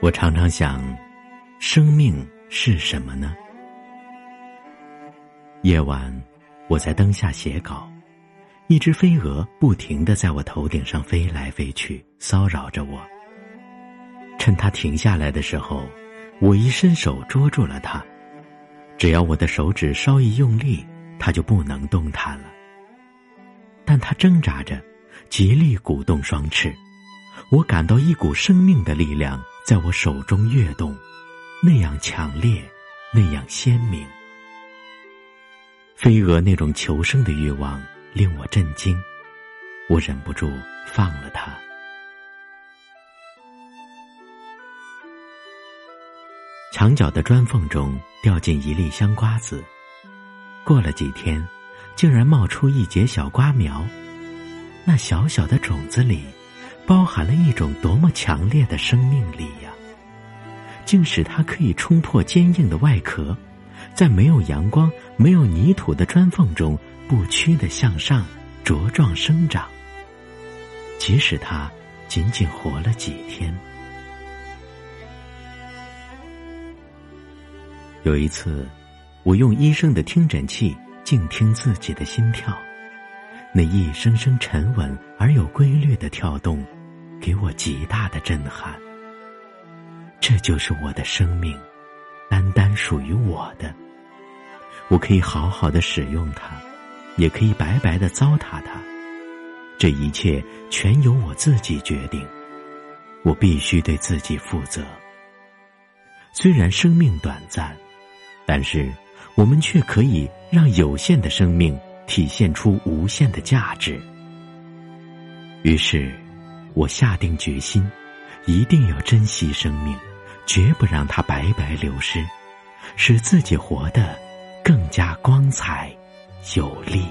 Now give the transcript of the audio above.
我常常想，生命是什么呢？夜晚，我在灯下写稿，一只飞蛾不停的在我头顶上飞来飞去，骚扰着我。趁它停下来的时候，我一伸手捉住了它。只要我的手指稍一用力，它就不能动弹了。但它挣扎着，极力鼓动双翅，我感到一股生命的力量。在我手中跃动，那样强烈，那样鲜明。飞蛾那种求生的欲望令我震惊，我忍不住放了它。墙角的砖缝中掉进一粒香瓜子，过了几天，竟然冒出一节小瓜苗。那小小的种子里。包含了一种多么强烈的生命力呀！竟使它可以冲破坚硬的外壳，在没有阳光、没有泥土的砖缝中不屈的向上茁壮生长。即使它仅仅活了几天。有一次，我用医生的听诊器静听自己的心跳，那一声声沉稳而有规律的跳动。给我极大的震撼。这就是我的生命，单单属于我的。我可以好好的使用它，也可以白白的糟蹋它。这一切全由我自己决定。我必须对自己负责。虽然生命短暂，但是我们却可以让有限的生命体现出无限的价值。于是。我下定决心，一定要珍惜生命，绝不让它白白流失，使自己活得更加光彩有力。